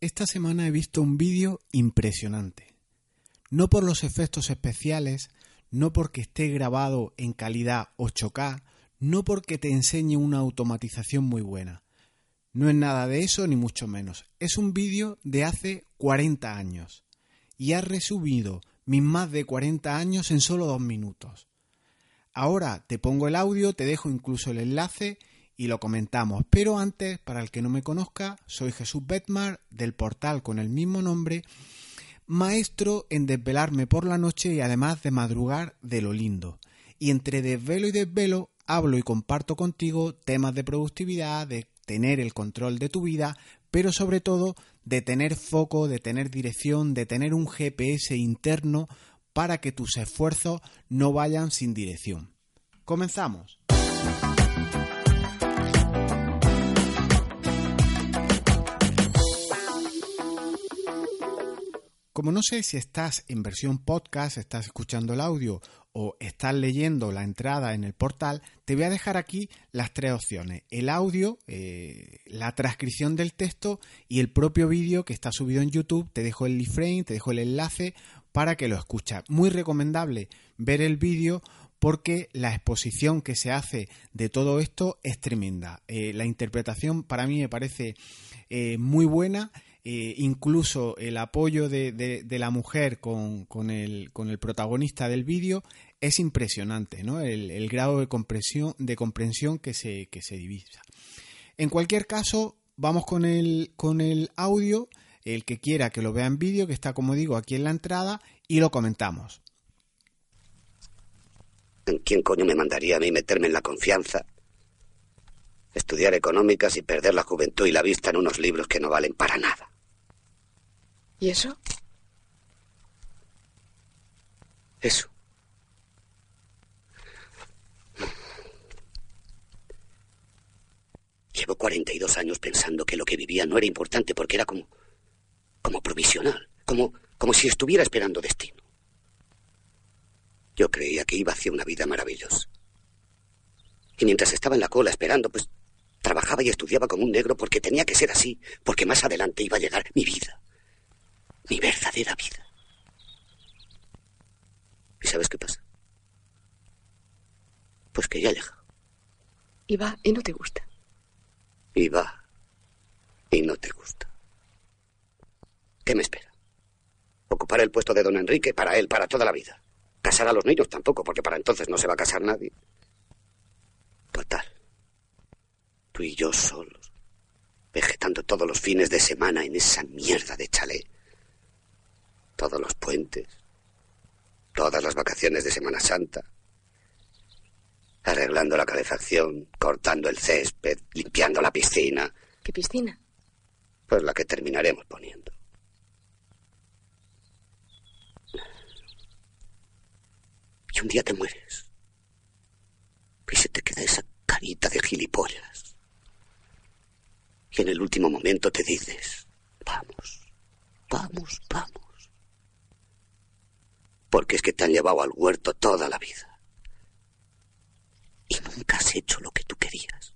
Esta semana he visto un vídeo impresionante. No por los efectos especiales, no porque esté grabado en calidad 8K, no porque te enseñe una automatización muy buena. No es nada de eso ni mucho menos. Es un vídeo de hace 40 años y ha resumido mis más de 40 años en solo dos minutos. Ahora te pongo el audio, te dejo incluso el enlace y lo comentamos. Pero antes, para el que no me conozca, soy Jesús Betmar del portal con el mismo nombre, maestro en desvelarme por la noche y además de madrugar de lo lindo. Y entre desvelo y desvelo hablo y comparto contigo temas de productividad, de tener el control de tu vida, pero sobre todo de tener foco, de tener dirección, de tener un GPS interno para que tus esfuerzos no vayan sin dirección. Comenzamos. Como no sé si estás en versión podcast, estás escuchando el audio o estás leyendo la entrada en el portal, te voy a dejar aquí las tres opciones. El audio, eh, la transcripción del texto y el propio vídeo que está subido en YouTube. Te dejo el frame, te dejo el enlace para que lo escuches. Muy recomendable ver el vídeo porque la exposición que se hace de todo esto es tremenda. Eh, la interpretación para mí me parece eh, muy buena eh, incluso el apoyo de, la mujer con, el, protagonista del vídeo es impresionante, ¿no? El, grado de comprensión, de comprensión que, se, que se divisa. En cualquier caso, vamos con el, con el audio, el que quiera que lo vea en vídeo, que está, como digo, aquí en la entrada, y lo comentamos. ¿Quién coño me mandaría a mí meterme en la confianza? Estudiar económicas y perder la juventud y la vista en unos libros que no valen para nada. ¿Y eso? Eso. Llevo 42 años pensando que lo que vivía no era importante porque era como. como provisional, como, como si estuviera esperando destino. Yo creía que iba hacia una vida maravillosa. Y mientras estaba en la cola esperando, pues trabajaba y estudiaba como un negro porque tenía que ser así, porque más adelante iba a llegar mi vida mi verdadera vida. ¿Y sabes qué pasa? Pues que ya llega. Y va y no te gusta. Y va y no te gusta. ¿Qué me espera? Ocupar el puesto de don Enrique para él, para toda la vida. Casar a los niños tampoco, porque para entonces no se va a casar nadie. Total. Tú y yo solos, vegetando todos los fines de semana en esa mierda de chalet todos los puentes, todas las vacaciones de Semana Santa, arreglando la calefacción, cortando el césped, limpiando la piscina. ¿Qué piscina? Pues la que terminaremos poniendo. Y un día te mueres. Y se te queda esa carita de gilipollas. Y en el último momento te dices, vamos, vamos, vamos porque es que te han llevado al huerto toda la vida. Y nunca has hecho lo que tú querías.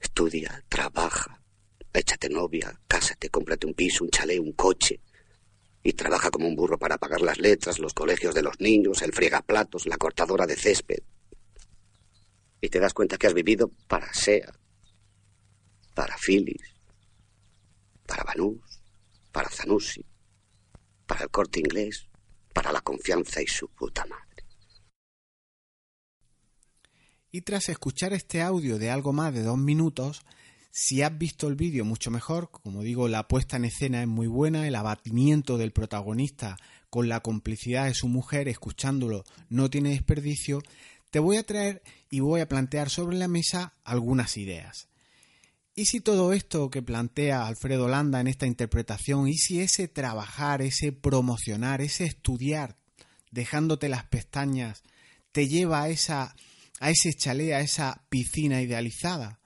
Estudia, trabaja, échate novia, cásate, cómprate un piso, un chalet, un coche. Y trabaja como un burro para pagar las letras, los colegios de los niños, el fregaplatos, la cortadora de césped. Y te das cuenta que has vivido para Sea, para Phyllis, para Banús, para Zanussi, para el corte inglés, para la confianza y su puta madre. Y tras escuchar este audio de algo más de dos minutos, si has visto el vídeo mucho mejor, como digo, la puesta en escena es muy buena, el abatimiento del protagonista con la complicidad de su mujer escuchándolo no tiene desperdicio, te voy a traer y voy a plantear sobre la mesa algunas ideas. ¿Y si todo esto que plantea Alfredo Landa en esta interpretación, y si ese trabajar, ese promocionar, ese estudiar, dejándote las pestañas, te lleva a, esa, a ese chalet, a esa piscina idealizada?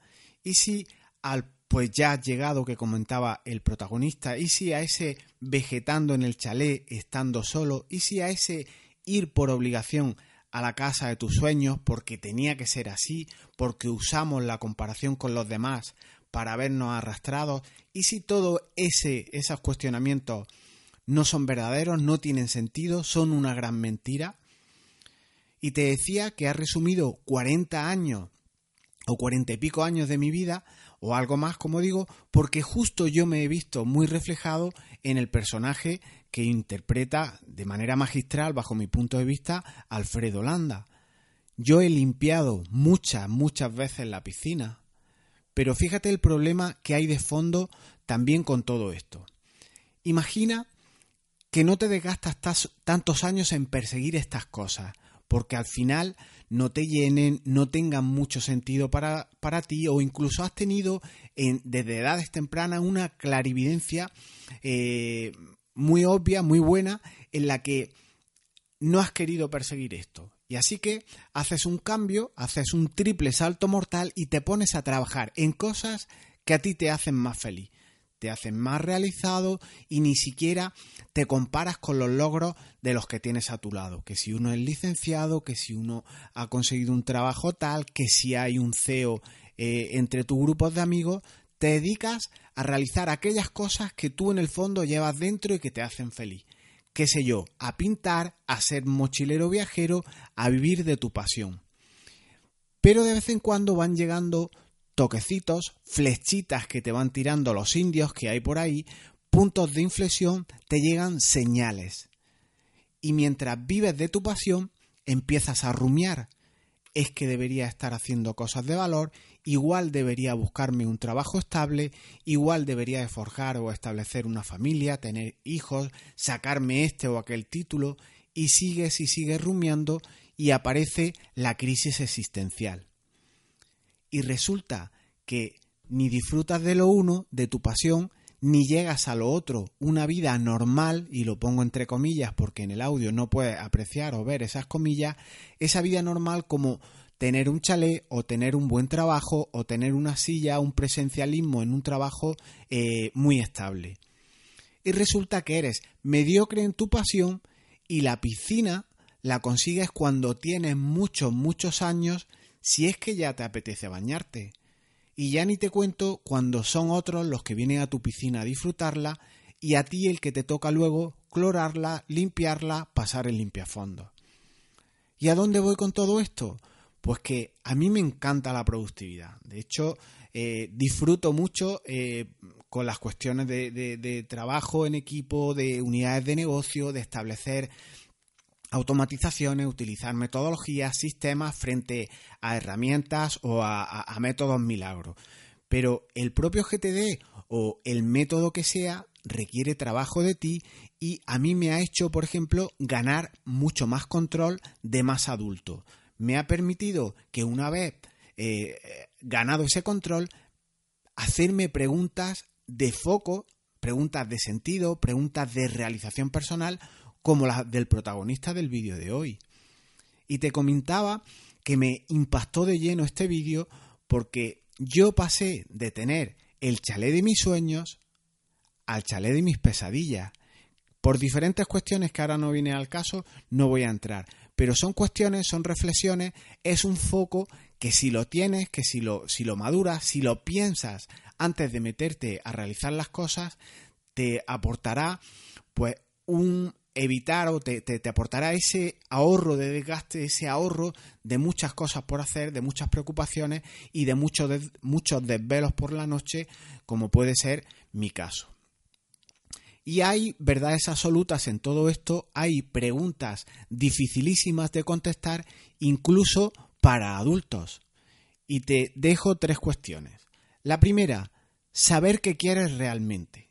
¿Y si al pues ya llegado que comentaba el protagonista, y si a ese vegetando en el chalet estando solo, y si a ese ir por obligación a la casa de tus sueños porque tenía que ser así, porque usamos la comparación con los demás para vernos arrastrados y si todos ese, esos cuestionamientos no son verdaderos, no tienen sentido, son una gran mentira. Y te decía que ha resumido 40 años o 40 y pico años de mi vida o algo más, como digo, porque justo yo me he visto muy reflejado en el personaje que interpreta de manera magistral, bajo mi punto de vista, Alfredo Landa. Yo he limpiado muchas, muchas veces la piscina, pero fíjate el problema que hay de fondo también con todo esto. Imagina que no te desgastas tantos años en perseguir estas cosas, porque al final no te llenen, no tengan mucho sentido para, para ti o incluso has tenido en, desde edades tempranas una clarividencia eh, muy obvia, muy buena, en la que no has querido perseguir esto. Y así que haces un cambio, haces un triple salto mortal y te pones a trabajar en cosas que a ti te hacen más feliz te hacen más realizado y ni siquiera te comparas con los logros de los que tienes a tu lado. Que si uno es licenciado, que si uno ha conseguido un trabajo tal, que si hay un CEO eh, entre tus grupos de amigos, te dedicas a realizar aquellas cosas que tú en el fondo llevas dentro y que te hacen feliz. Qué sé yo, a pintar, a ser mochilero viajero, a vivir de tu pasión. Pero de vez en cuando van llegando toquecitos, flechitas que te van tirando los indios que hay por ahí, puntos de inflexión, te llegan señales. Y mientras vives de tu pasión, empiezas a rumiar. Es que debería estar haciendo cosas de valor, igual debería buscarme un trabajo estable, igual debería de forjar o establecer una familia, tener hijos, sacarme este o aquel título, y sigues y sigues rumiando y aparece la crisis existencial. Y resulta que ni disfrutas de lo uno, de tu pasión, ni llegas a lo otro, una vida normal, y lo pongo entre comillas porque en el audio no puedes apreciar o ver esas comillas, esa vida normal como tener un chalet o tener un buen trabajo o tener una silla, un presencialismo en un trabajo eh, muy estable. Y resulta que eres mediocre en tu pasión y la piscina la consigues cuando tienes muchos, muchos años si es que ya te apetece bañarte. Y ya ni te cuento cuando son otros los que vienen a tu piscina a disfrutarla y a ti el que te toca luego clorarla, limpiarla, pasar el limpiafondo. ¿Y a dónde voy con todo esto? Pues que a mí me encanta la productividad. De hecho, eh, disfruto mucho eh, con las cuestiones de trabajo en equipo, de unidades de negocio, de establecer automatizaciones, utilizar metodologías, sistemas frente a herramientas o a, métodos milagros. Pero el propio GTD o el método que sea requiere trabajo de ti y a mí me ha hecho, por ejemplo, ganar mucho más control de más adulto. Me ha permitido que una vez eh, ganado ese control, hacerme preguntas de foco, preguntas de sentido, preguntas de realización personal como la del protagonista del vídeo de hoy. Y te comentaba que me impactó de lleno este vídeo porque yo pasé de tener el chalet de mis sueños al chalet de mis pesadillas. Por diferentes cuestiones que ahora no viene al caso, no voy a entrar. Pero son cuestiones, son reflexiones, es un foco que si lo tienes, que si lo, si lo maduras, si lo piensas antes de meterte a realizar las cosas, te aportará pues un evitar o te, aportará ese ahorro de desgaste, ese ahorro de muchas cosas por hacer, de muchas preocupaciones y de muchos, muchos desvelos por la noche, como puede ser mi caso. Y hay verdades absolutas en todo esto, hay preguntas dificilísimas de contestar, incluso para adultos. Y te dejo tres cuestiones. La primera, saber qué quieres realmente.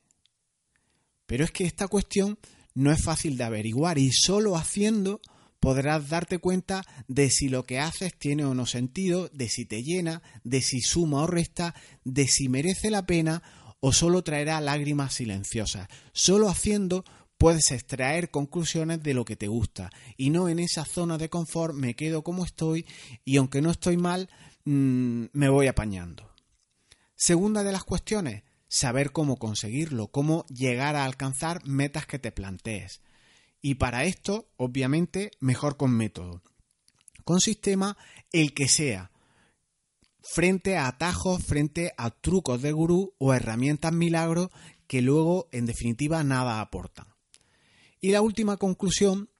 Pero es que esta cuestión no es fácil de averiguar y solo haciendo podrás darte cuenta de si lo que haces tiene o no sentido, de si te llena, de si suma o resta, de si merece la pena o solo traerá lágrimas silenciosas. Solo haciendo puedes extraer conclusiones de lo que te gusta y no en esa zona de confort me quedo como estoy y aunque no estoy mal, mm, me voy apañando. Segunda de las cuestiones, saber cómo conseguirlo, cómo llegar a alcanzar metas que te plantees. Y para esto, obviamente, mejor con método. Con sistema, el que sea. Frente a atajos, frente a trucos de gurú o herramientas milagros que luego, en definitiva, nada aportan. Y la última conclusión,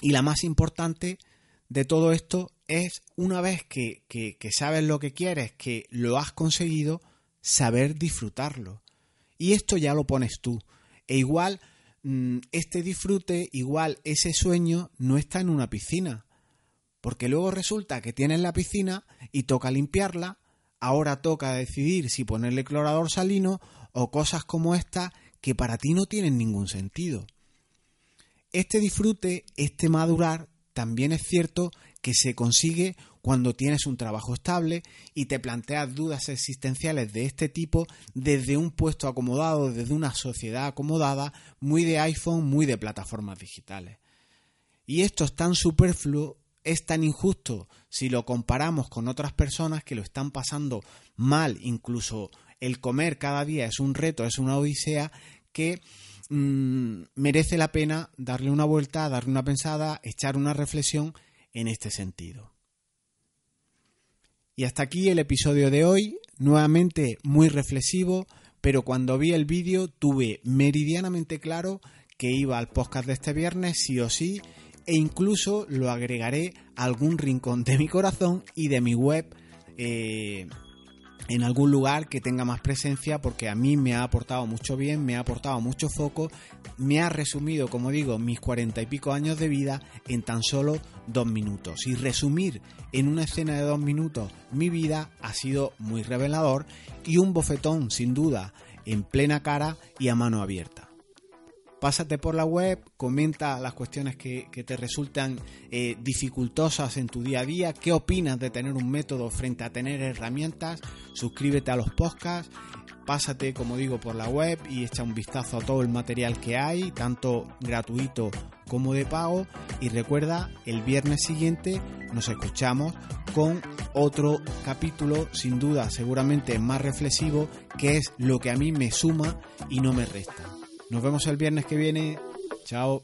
y la más importante de todo esto, es una vez que, sabes lo que quieres, que lo has conseguido, saber disfrutarlo. Y esto ya lo pones tú. E igual, mm, este disfrute, igual ese sueño no está en una piscina. Porque luego resulta que tienes la piscina y toca limpiarla, ahora toca decidir si ponerle clorador salino o cosas como esta que para ti no tienen ningún sentido. Este disfrute, este madurar, también es cierto que se consigue cuando tienes un trabajo estable y te planteas dudas existenciales de este tipo desde un puesto acomodado, desde una sociedad acomodada, muy de iPhone, muy de plataformas digitales. Y esto es tan superfluo, es tan injusto si lo comparamos con otras personas que lo están pasando mal, incluso el comer cada día es un reto, es una odisea que mm, merece la pena darle una vuelta, darle una pensada, echar una reflexión en este sentido. Y hasta aquí el episodio de hoy, nuevamente muy reflexivo, pero cuando vi el vídeo tuve meridianamente claro que iba al podcast de este viernes sí o sí e incluso lo agregaré a algún rincón de mi corazón y de mi web eh, en algún lugar que tenga más presencia porque a mí me ha aportado mucho bien, me ha aportado mucho foco, me ha resumido, como digo, mis cuarenta y pico años de vida en tan solo dos minutos. Y resumir en una escena de dos minutos mi vida ha sido muy revelador y un bofetón, sin duda, en plena cara y a mano abierta pásate por la web, comenta las cuestiones que, te resultan eh, dificultosas en tu día a día, qué opinas de tener un método frente a tener herramientas, suscríbete a los podcasts, pásate, como digo, por la web y echa un vistazo a todo el material que hay, tanto gratuito como de pago, y recuerda, el viernes siguiente nos escuchamos con otro capítulo, sin duda, seguramente más reflexivo, que es lo que a mí me suma y no me resta. Nos vemos el viernes que viene. Chao.